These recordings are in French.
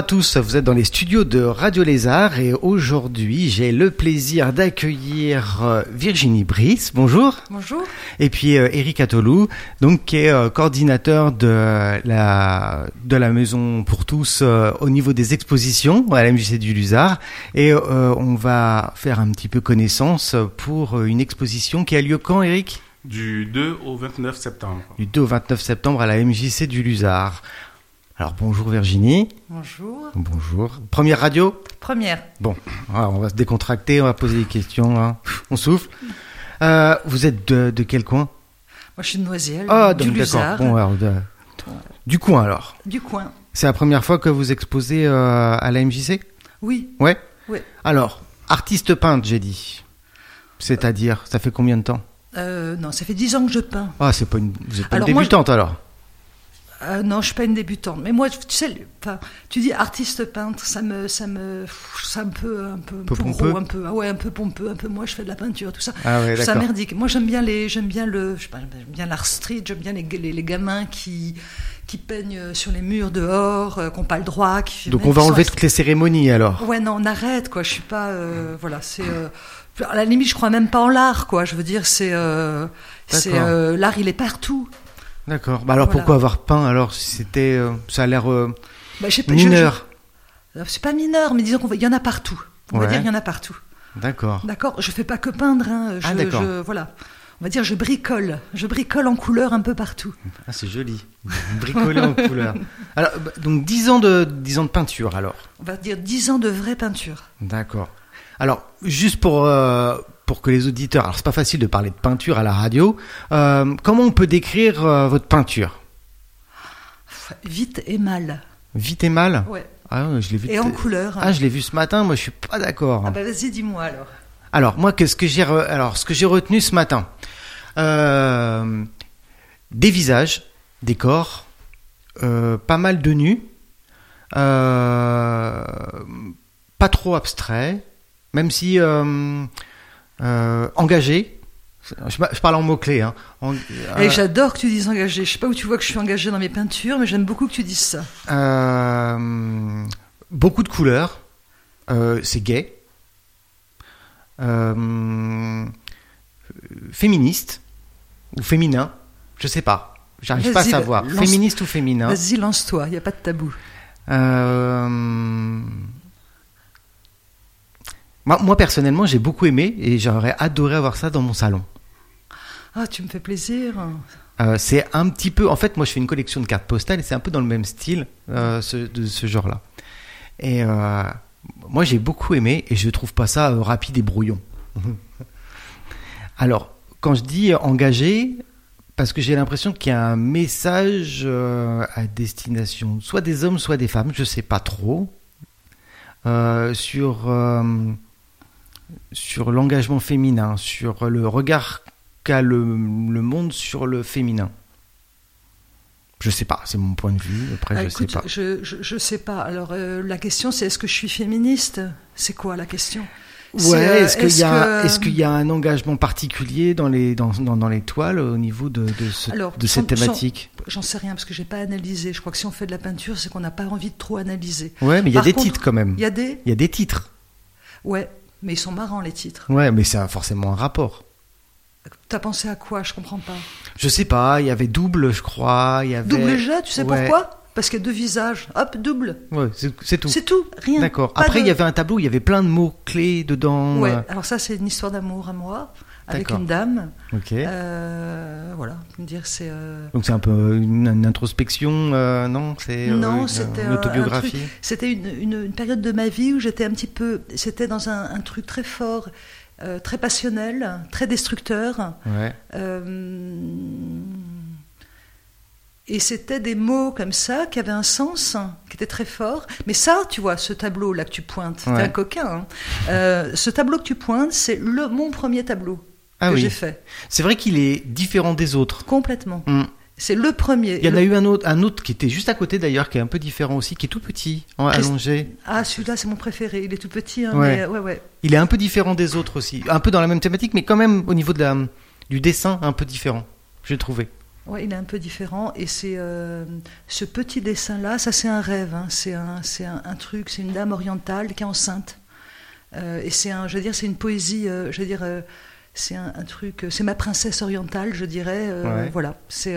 Bonjour à tous, vous êtes dans les studios de Radio Lézard et aujourd'hui j'ai le plaisir d'accueillir euh, Virginie Brice, bonjour. Bonjour. Et puis euh, Eric Atolou, donc qui est euh, coordinateur de la, de la Maison pour tous au niveau des expositions à la MJC du Luzard. Et on va faire un petit peu connaissance pour une exposition qui a lieu quand Eric? Du 2 au 29 septembre. Du 2 au 29 septembre à la MJC du Luzard. Alors bonjour Virginie. Bonjour. Bonjour. Première radio Première. Bon, on va se décontracter, on va poser des questions, hein. on souffle. Euh, vous êtes de, quel coin? Moi je suis de Noisiel, ah, du Luzard. Bon, alors, du coin alors Du coin. C'est la première fois que vous exposez euh, à la MJC Oui. Ouais? Oui. Alors, artiste peintre j'ai dit. C'est-à-dire, ça fait combien de temps? Euh, Non, ça fait dix ans que je peins. Ah, c'est pas une... vous n'êtes pas une débutante alors euh, non, je suis pas une débutante. Mais moi, tu sais, tu dis artiste peintre, ça me, ça me, ça me peut un peu, peu pompeux. un peu, ah ouais, un peu pompeux, un peu. Moi, je fais de la peinture, tout ça. Ah ouais, ça merdique. Moi, j'aime bien les, j'aime bien le, j'aime bien l'art street, j'aime bien les, les, gamins qui, qui peignent sur les murs dehors, euh, qui n'ont pas le droit. Qui, Donc, on va enlever toutes les cérémonies alors. Ouais, non, on arrête, quoi. Je suis pas, euh, voilà, c'est. à la limite, je crois même pas en l'art, quoi. Je veux dire, c'est, c'est l'art, il est partout. D'accord. Bah alors pourquoi avoir peint alors si c'était euh, ça a l'air euh, bah, mineur. C'est pas mineur, mais disons qu'il y en a partout. On va dire il y en a partout. D'accord. D'accord. Je fais pas que peindre. Hein. ah d'accord. voilà. On va dire je bricole. Je bricole en couleur un peu partout. Ah c'est joli. Bricoler en couleur. Alors bah, donc 10 ans de 10 ans de peinture alors. On va dire 10 ans de vraie peinture. D'accord. Alors juste pour euh, pour que les auditeurs, alors c'est pas facile de parler de peinture à la radio, euh, comment on peut décrire euh, votre peinture? Vite et mal. Vite et mal? Ouais. Ah, je l'ai vu. Et en couleur. Ah, je l'ai vu ce matin. Moi, je suis pas d'accord. Ah bah vas-y, dis-moi alors. Alors moi, qu'est-ce que j'ai alors ce que j'ai retenu ce matin? Euh, Des visages, des corps, pas mal de nus, pas trop abstrait, même si engagé. Je, parle en mots-clés. Hein. Euh, j'adore que tu dises engagé. Je sais pas où tu vois que je suis engagé dans mes peintures, mais j'aime beaucoup que tu dises ça. Euh, beaucoup de couleurs. c'est gay. féministe ou féminin. Je sais pas. J'arrive pas à savoir. Féministe ou féminin. Vas-y, lance-toi. Il n'y a pas de tabou. Moi, personnellement, j'ai beaucoup aimé et j'aurais adoré avoir ça dans mon salon. Ah, tu me fais plaisir. Euh, c'est un petit peu. En fait, moi, je fais une collection de cartes postales et c'est un peu dans le même style euh, de ce genre-là. Et euh, moi, j'ai beaucoup aimé et je trouve pas ça rapide et brouillon. Alors, quand je dis engagé, parce que j'ai l'impression qu'il y a un message à destination, soit des hommes, soit des femmes, je sais pas trop, sur sur l'engagement féminin, sur le regard qu'a le, monde sur le féminin. Je sais pas, c'est mon point de vue. Après, je ah, sais pas. Je, je, sais pas. Alors, euh, la question, c'est est-ce que je suis féministe? C'est quoi la question? Ouais, euh, est-ce qu'il y, a, est qu'il y a un engagement particulier dans les, dans, dans, les toiles au niveau de, de, ce, de cette thématique? J'en sais rien parce que j'ai pas analysé. Je crois que si on fait de la peinture, c'est qu'on n'a pas envie de trop analyser. Ouais, mais il y a des titres quand même. Il y a des. Il y a des titres. Ouais, mais ils sont marrants, les titres. Ouais, mais c'est forcément un rapport. T'as pensé à quoi? Je comprends pas. Je sais pas, il y avait double, je crois. Il y avait... Double jet, tu sais pourquoi? Parce qu'il y a deux visages. Hop, double. Ouais, c'est tout. C'est tout, rien. D'accord. Après, il y avait un tableau, il y avait plein de mots-clés dedans. Ouais, euh. alors ça, c'est une histoire d'amour à moi, avec une dame. Ok. Euh, voilà, dire c'est. Euh, Donc c'est un peu une, introspection, non? C'est non, c'était une autobiographie. C'était une, une, période de ma vie où j'étais un petit peu, c'était dans un, un, truc très fort, très passionnel, très destructeur. Ouais. Et c'était des mots comme ça qui avaient un sens, qui était très fort. Mais ça, tu vois, ce tableau-là que tu pointes, t'es un coquin. Hein. Euh, ce tableau que tu pointes, c'est le mon premier tableau ah que j'ai fait. C'est vrai qu'il est différent des autres. Complètement. Mm. C'est le premier. Il y en a eu un autre, un autre qui était juste à côté d'ailleurs, qui est un peu différent aussi, qui est tout petit, allongé. Ah, celui-là, c'est mon préféré. Il est tout petit, hein, ouais. ouais, ouais. Il est un peu différent des autres aussi, un peu dans la même thématique, mais quand même au niveau de la, du dessin, un peu différent. J'ai trouvé. Ouais, il est un peu différent. Et c'est euh, ce petit dessin-là, ça c'est un rêve. hein. C'est un, un, un truc, c'est une dame orientale qui est enceinte. Euh, et c'est un, je veux dire, c'est une poésie. euh, je veux dire, c'est un, un truc. C'est ma princesse orientale, je dirais. Ouais. Voilà. C'est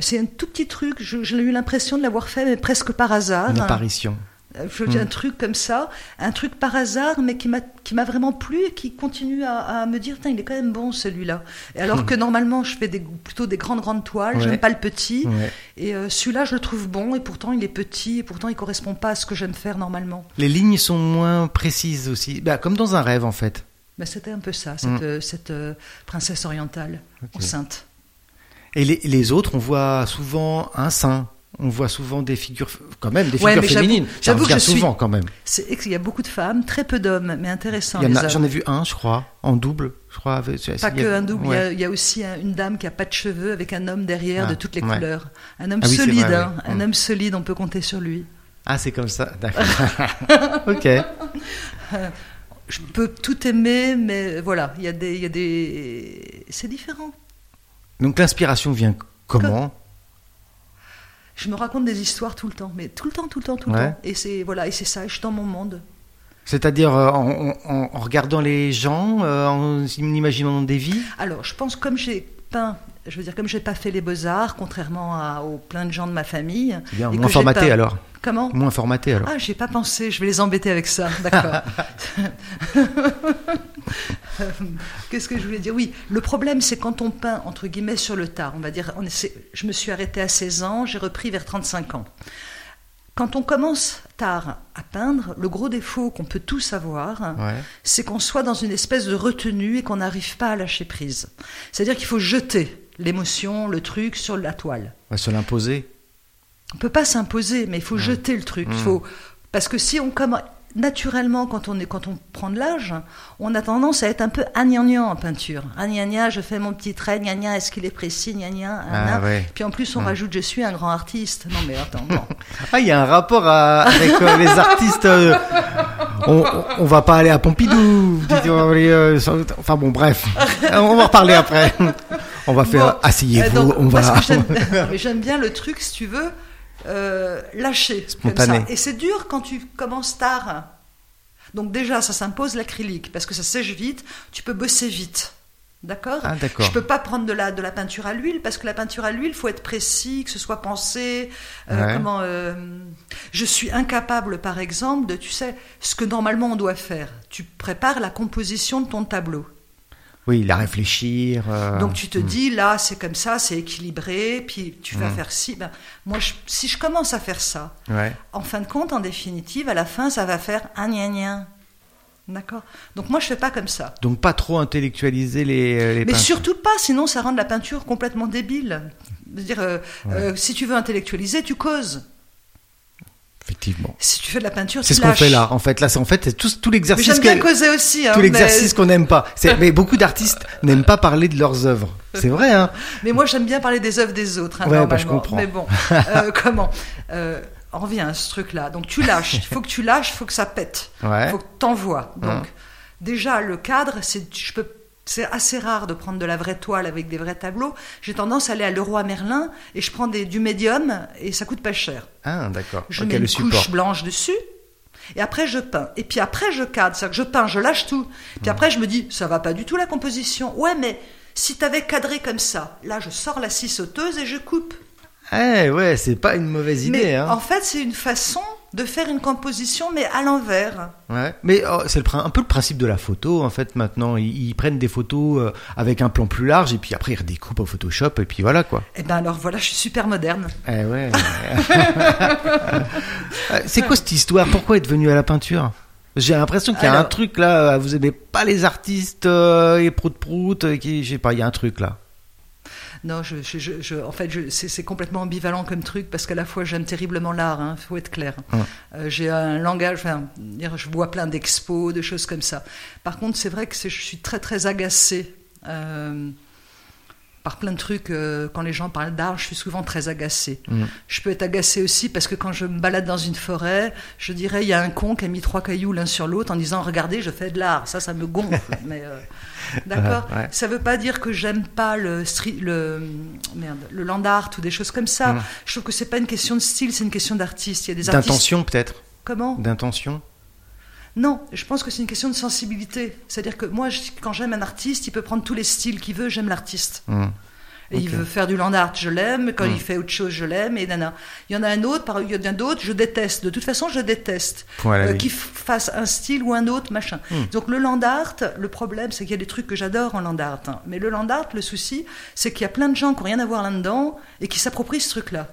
c'est un tout petit truc. Je- J'ai eu l'impression de l'avoir fait, mais presque par hasard. Une apparition. Je veux dire, Mm. un truc comme ça, un truc par hasard, mais qui m'a vraiment plu et qui continue à, à me dire, il est quand même bon celui-là. Alors que normalement, je fais des, plutôt des grandes grandes toiles, Ouais. j'aime pas le petit. Ouais. Et euh, celui-là, je le trouve bon, et pourtant il est petit, et pourtant il correspond pas à ce que j'aime faire normalement. Les lignes sont moins précises aussi. Bah, comme dans un rêve, en fait. Mais c'était un peu ça, cette, Mm. euh, cette euh, princesse orientale, enceinte. Et les, les autres, on voit souvent un sein. On voit souvent des figures, quand même, des Ouais, figures j'avoue- féminines. Ça j'avoue que je suis- souvent, quand même. C'est il y a beaucoup de femmes, très peu d'hommes, mais intéressant. J'en ai vu un, je crois, en double. Je crois. Pas que un double, il y a- ouais. il y, a aussi un- une dame qui a pas de cheveux avec un homme derrière Ah, de toutes les ouais. couleurs. Un homme Ah oui, solide, vrai, hein, un Mm. homme solide, on peut compter sur lui. Ah, c'est comme ça. D'accord. ok. Je peux tout aimer, mais voilà, il y a des, il y a des, c'est différent. Donc l'inspiration vient comment? Je me raconte des histoires tout le temps, mais tout le temps, tout le temps, tout le Ouais. temps. Et c'est voilà, et c'est ça. Je suis dans mon monde. C'est-à-dire euh, en, en- en regardant les gens, euh, en imaginant des vies? Alors, je pense comme j'ai peint, je veux dire comme j'ai pas fait les beaux arts, contrairement à, aux plein de gens de ma famille. Bien, et moins que formaté peint- alors. Comment Moins formaté alors. Ah, j'ai pas pensé, je vais les embêter avec ça, d'accord. Qu'est-ce que je voulais dire? Oui, le problème c'est quand on peint, entre guillemets, sur le tard, on va dire, on je me suis arrêtée à 16 ans, j'ai repris vers 35 ans. Quand on commence tard à peindre, le gros défaut qu'on peut tous avoir, Ouais. c'est qu'on soit dans une espèce de retenue et qu'on n'arrive pas à lâcher prise. C'est-à-dire qu'il faut jeter l'émotion, le truc sur la toile. Va se l'imposer. On peut pas s'imposer, mais il faut jeter le truc. Il Mm. faut parce que si on comme naturellement quand on est quand on prend de l'âge, on a tendance à être un peu agnagnan en peinture. Gna gna, je fais mon petit trait, gna est-ce qu'il est précis, gna Ah, ouais. Puis en plus on Mm. rajoute je suis un grand artiste. Non mais attends, bon. Ah, il y a un rapport à- avec euh, les artistes. euh, on, on va pas aller à Pompidou. euh, enfin bon, bref. On va en reparler après. On va faire. Bon, Asseyez-vous. on va. j'aime bien le truc, si tu veux, euh, lâcher. comme Spontané. ça. Et c'est dur quand tu commences tard. Donc déjà, ça s'impose l'acrylique, parce que ça sèche vite, tu peux bosser vite. D'accord Ah. Je peux pas prendre de la, de la peinture à l'huile, parce que la peinture à l'huile, faut être précis, que ce soit pensé. euh, Ouais. comment, euh, je suis incapable, par exemple, de, tu sais, ce que normalement on doit faire. Tu prépares la composition de ton tableau. Oui, la réfléchir. euh, Donc tu te hmm. dis là c'est comme ça, c'est équilibré, puis tu vas Mm. faire ci. Ben, moi je- si je commence à faire ça, Ouais. en fin de compte, en définitive, à la fin ça va faire un gna gna. D'accord? Donc moi je fais pas comme ça. Donc pas trop intellectualiser les, euh, les Mais surtout pas, sinon ça rend la peinture complètement débile. C'est-à-dire, euh, euh, si tu veux intellectualiser, tu causes. Effectivement. Si tu fais de la peinture, C'est ce qu'on fait là. En fait, là, c'est en fait tout, tout l'exercice j'aime bien causer aussi. hein, tout mais- l'exercice qu'on n'aime pas. Mais beaucoup d'artistes n'aiment pas parler de leurs œuvres. C'est vrai, hein Mais moi, j'aime bien parler des œuvres des autres. hein, Ouais, bah, je comprends. Mais bon, euh, comment euh, On revient à ce truc-là. Donc, tu lâches. Il faut que tu lâches, il faut que ça pète. Il Ouais. faut que tu envoies. Donc, Hein. déjà, le cadre, c'est, je peux, c'est assez rare de prendre de la vraie toile avec des vrais tableaux. J'ai tendance à aller à Leroy Merlin et je prends des, du médium et ça coûte pas cher. Ah, d'accord. Je mets le une support. couche blanche dessus. Et après, je peins. Et puis après, je cadre. C'est-à-dire que je peins, je lâche tout. Mmh. Puis après, je me dis, ça va pas du tout la composition. Ouais, mais si t'avais cadré comme ça, là, je sors la scie sauteuse et je coupe. Eh ouais, c'est pas une mauvaise idée. mais hein. en fait, c'est une façon de faire une composition, mais à l'envers. Ouais. Mais oh, c'est un peu le principe de la photo en fait. Maintenant, ils, ils prennent des photos euh, avec un plan plus large et puis après ils redécoupent au Photoshop et puis voilà quoi. Eh ben alors voilà, je suis super moderne. Eh ouais. Euh, c'est quoi cette histoire? Pourquoi être venu à la peinture? J'ai l'impression qu'il y a un truc là. euh, Vous aimez pas les artistes euh, et prout prout euh, qui, je sais pas. Il y a un truc là. Non, je, je- je- en fait, c'est complètement ambivalent comme truc parce qu'à la fois j'aime terriblement l'art, il faut être clair. Euh, J'ai un langage, enfin, je vois plein d'expos, de choses comme ça. Par contre, c'est vrai que je suis très très agacée euh, par plein de trucs. euh, quand les gens parlent d'art, je suis souvent très agacée. Mm. Je peux être agacée aussi parce que quand je me balade dans une forêt, je dirais il y a un con qui a mis trois cailloux l'un sur l'autre en disant regardez, je fais de l'art. Ça, ça me gonfle. mais euh, d'accord. Ouais, ouais. Ça veut pas dire que j'aime pas le street, le merde, le land art ou des choses comme ça. Mm. Je trouve que c'est pas une question de style, c'est une question d'artiste. Il y a des artistes. D'intention peut-être Comment? D'intention Non, je pense que c'est une question de sensibilité. C'est-à-dire que moi, je- quand j'aime un artiste, il peut prendre tous les styles qu'il veut. J'aime l'artiste. Mm. Et il veut faire du land art, je l'aime. Quand il fait autre chose, je l'aime. Et nana. Il y en a un autre, par- il y en a d'autres, je déteste. De toute façon, je déteste. Euh, qu'il fasse un style ou un autre, machin. Mm. Donc le land art, le problème, c'est qu'il y a des trucs que j'adore en land art. hein. Mais le land art, le souci, c'est qu'il y a plein de gens qui n'ont rien à voir là-dedans et qui s'approprient ce truc-là.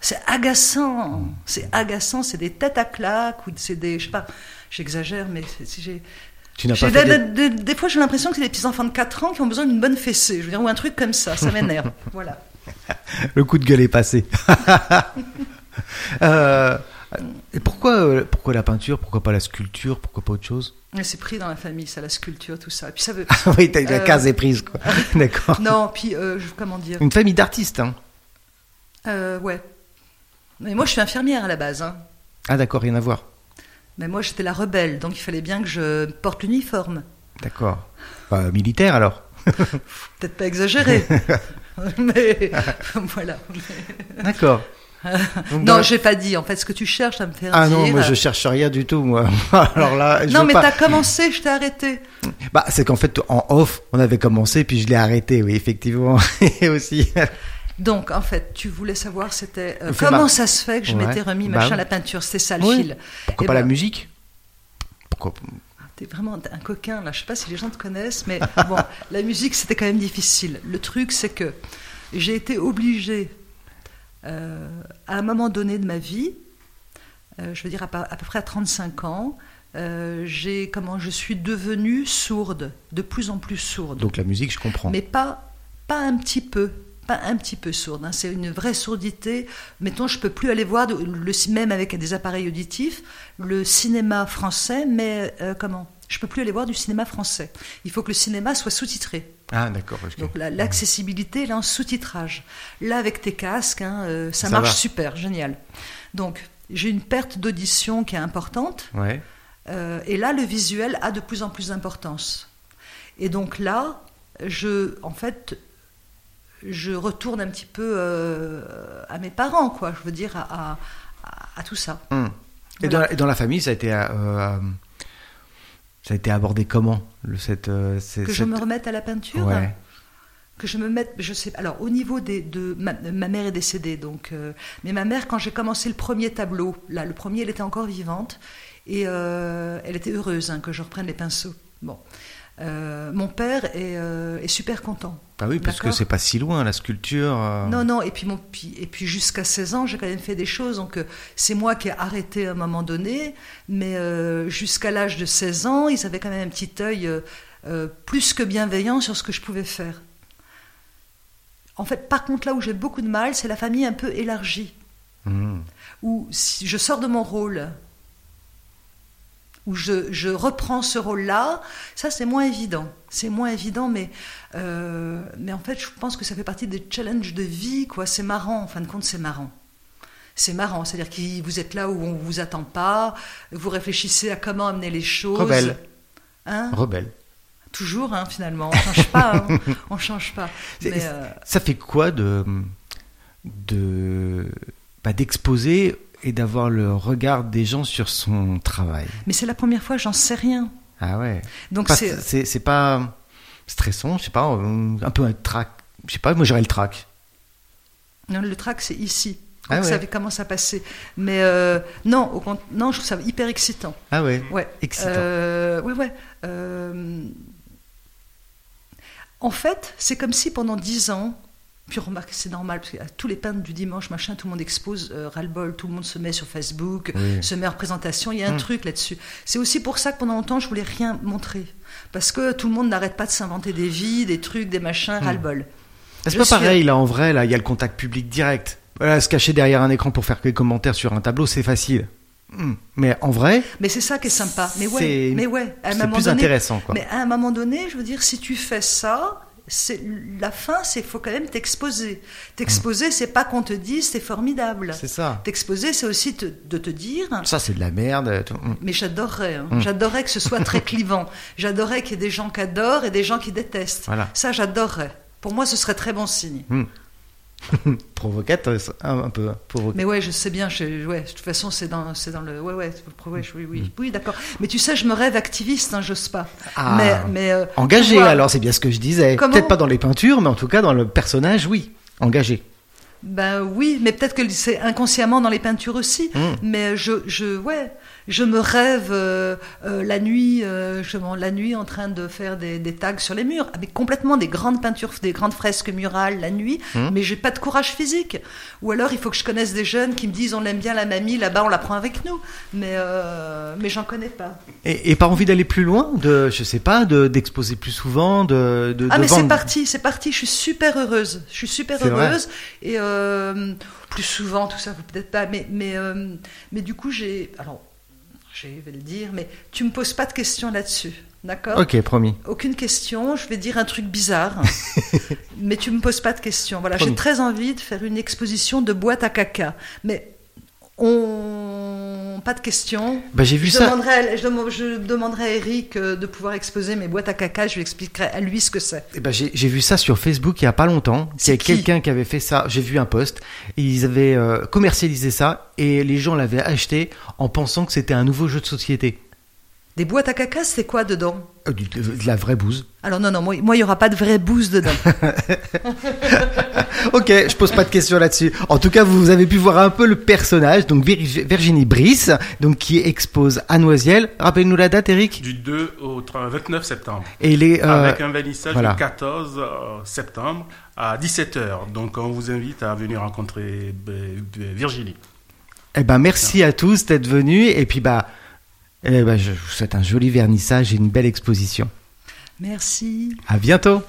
C'est agaçant, c'est agaçant, c'est des têtes à claques ou c'est des, je sais pas, j'exagère, mais j'ai, Tu n'as pas fait des, des- des- des fois j'ai l'impression que c'est des petits enfants de 4 ans qui ont besoin d'une bonne fessée, je veux dire, ou un truc comme ça, ça m'énerve. voilà. Le coup de gueule est passé. Euh, et pourquoi, euh, pourquoi la peinture? Pourquoi pas la sculpture? Pourquoi pas autre chose? C'est pris dans la famille, ça, la sculpture, tout ça. Et puis ça veut, Oui, la Euh, case est prise, quoi. D'accord. non, puis euh, comment dire, Une famille d'artistes, hein Euh, ouais. Mais moi je suis infirmière à la base, hein. Ah d'accord, rien à voir. Mais moi j'étais la rebelle, donc il fallait bien que je porte l'uniforme. D'accord. Euh, militaire alors Peut-être pas exagéré, mais voilà. D'accord. Donc, Non, j'ai pas dit. En fait, ce que tu cherches à me faire Ah dire. non, moi je cherche rien du tout, moi. Alors là, je Non, mais pas- t'as commencé, je t'ai arrêté. Bah, c'est qu'en fait, en off, on avait commencé, puis je l'ai arrêté, oui, effectivement. Et aussi. Donc, en fait, tu voulais savoir, c'était euh, comment ça se fait que je Ouais. m'étais remis Bah machin oui. la peinture. C'était ça le Oui. fil. Pourquoi pas la ben, musique? Pourquoi T'es vraiment un coquin là. Je sais pas si les gens te connaissent, mais bon, la musique c'était quand même difficile. Le truc, c'est que j'ai été obligée euh, à un moment donné de ma vie, euh, je veux dire à, à peu près à 35 ans, euh, j'ai comment je suis devenue sourde, de plus en plus sourde. Donc la musique, je comprends. mais pas, pas un petit peu. Pas un petit peu sourde, hein. c'est une vraie sourdité. Mettons, je peux plus aller voir, de- le, même avec des appareils auditifs, le cinéma français, mais euh, comment? Je peux plus aller voir du cinéma français. Il faut que le cinéma soit sous-titré. Ah d'accord. Donc la- l'accessibilité, là, en sous-titrage. Là, avec tes casques, hein, euh, ça, Ça marche va. super, génial. Donc, j'ai une perte d'audition qui est importante. Ouais. Euh, et là, le visuel a de plus en plus d'importance. Et donc là, je, en fait, je retourne un petit peu euh, à mes parents, quoi. Je veux dire, à, à- à- à tout ça. Hum. Et, Voilà. dans la, et dans la famille, ça a été, euh, ça a été abordé comment le, cette, euh, Que je cette- me remette à la peinture. Ouais. Que je me mette, je sais. Alors, au niveau des, de ma, ma mère est décédée, donc. euh, mais ma mère, quand j'ai commencé le premier tableau, là, le premier, elle était encore vivante et euh, elle était heureuse hein, que je reprenne les pinceaux. Bon, Euh, mon père est, est super content. Ah oui, parce que c'est pas si loin la sculpture. euh. Non, non, et puis, mon, puis, et puis jusqu'à 16 ans, j'ai quand même fait des choses. Donc, euh, c'est moi qui ai arrêté à un moment donné, mais euh, jusqu'à l'âge de 16 ans, ils avaient quand même un petit œil euh, plus que bienveillant sur ce que je pouvais faire. En fait, par contre, là où j'ai beaucoup de mal, c'est la famille un peu élargie, Hum. où si je sors de mon rôle, où je, je reprends ce rôle-là, ça c'est moins évident. C'est moins évident, mais, euh, mais en fait, je pense que ça fait partie des challenges de vie, quoi. C'est marrant, en fin de compte, c'est marrant. C'est marrant, c'est-à-dire que vous êtes là où on vous attend pas, vous réfléchissez à comment amener les choses. Rebelle. Hein Rebelle. Toujours, hein, finalement, on change pas, hein. on change pas. Mais, euh, Ça fait quoi de de bah, d'exposer et d'avoir le regard des gens sur son travail mais c'est la première fois, j'en sais rien. Ah ouais. Donc c'est c'est pas stressant, je sais pas, euh, un peu un trac. Je sais pas, moi j'aurais le trac. Non, le track, c'est ici. Ah Quand ouais. ça commence à passer. Mais euh, non, au non, je trouve ça hyper excitant. Ah ouais. Ouais. Excitant. Euh, ouais, ouais. Euh, en fait, c'est comme si pendant dix ans, puis remarque, c'est normal, parce que tous les peintres du dimanche, machin, tout le monde expose, euh, ras-le-bol, tout le monde se met sur Facebook, Oui. se met en présentation, il y a un Hmm. truc là-dessus. C'est aussi pour ça que pendant longtemps, je voulais rien montrer. Parce que tout le monde n'arrête pas de s'inventer des vies, des trucs, des machins, Hmm. ras-le-bol. C'est pas suis- pareil là en vrai, là il y a le contact public direct. Voilà, se cacher derrière un écran pour faire quelques commentaires sur un tableau, c'est facile. Hmm. Mais en vrai, Mais c'est ça qui est sympa. Mais ouais, mais ouais. À un c'est moment plus donné, intéressant quoi. Mais à un moment donné, je veux dire, si tu fais ça, la fin, c'est faut quand même t'exposer. T'exposer, c'est pas qu'on te dise c'est formidable. C'est ça. T'exposer, c'est aussi te- de te dire. Ça, c'est de la merde. tout. Mm. Mais j'adorerais, hein. Mm. j'adorerais que ce soit très clivant. J'adorerais qu'il y ait des gens qui adorent et des gens qui détestent. Voilà. Ça, j'adorerais. Pour moi, ce serait très bon signe. Provocateur, un, un peu. provocateur. Mais ouais, je sais bien. Je, ouais, de toute façon, c'est dans, c'est dans le. Ouais, ouais, ouais, oui, oui, oui, d'accord. Mais tu sais, je me rêve activiste, hein, j'ose pas. Ah. Mais, mais euh, Engagé, vois, alors, c'est bien ce que je disais. Peut-être pas dans les peintures, mais en tout cas dans le personnage, oui. Engagé. Ben oui, mais peut-être que c'est inconsciemment dans les peintures aussi. Mm. Mais je, je, ouais, je me rêve euh, euh, la nuit, euh, justement, la nuit en train de faire des, des tags sur les murs, avec complètement des grandes peintures, des grandes fresques murales la nuit. Mm. Mais j'ai pas de courage physique. Ou alors il faut que je connaisse des jeunes qui me disent on l'aime bien la mamie, là-bas on la prend avec nous. Mais mais j'en connais pas. Et, et pas envie d'aller plus loin, de, je sais pas, de d'exposer plus souvent, de, de Ah de mais c'est parti, c'est parti. Je suis super heureuse. Je suis super vrai. heureuse et plus souvent tout ça peut-être pas. Mais mais mais du coup j'ai alors je vais le dire, mais tu me poses pas de questions là-dessus, d'accord Ok, promis. Aucune question. Je vais dire un truc bizarre, mais tu me poses pas de questions. Voilà, j'ai très envie de faire une exposition de boîtes à caca, mais on pas de questions. Bah, j'ai vu Je ça. demanderai, à- je, dem- je demanderai à Eric euh, de pouvoir exposer mes boîtes à caca. Je lui expliquerai à lui ce que c'est. Eh ben, j'ai vu ça sur Facebook il y a pas longtemps. C'est quelqu'un qui avait fait ça. J'ai vu un post. Ils avaient euh, commercialisé ça et les gens l'avaient acheté en pensant que c'était un nouveau jeu de société. Des boîtes à caca, c'est quoi dedans Euh, de, de la vraie bouse. Alors non, non, moi, il n'y aura pas de vraie bouse dedans. Ok, je pose pas de questions là-dessus. En tout cas, vous avez pu voir un peu le personnage, donc Vir- Virginie Brice, donc qui expose à Noisiel. Rappelle-nous la date, Eric. Du 2 au 3 29 septembre. Et les euh, avec un vernissage voilà. le 14 euh, septembre à 17h. Donc on vous invite à venir rencontrer euh, Virginie. eh ben merci à tous d'être venus et puis bah, eh ben, je vous souhaite un joli vernissage et une belle exposition. Merci. À bientôt.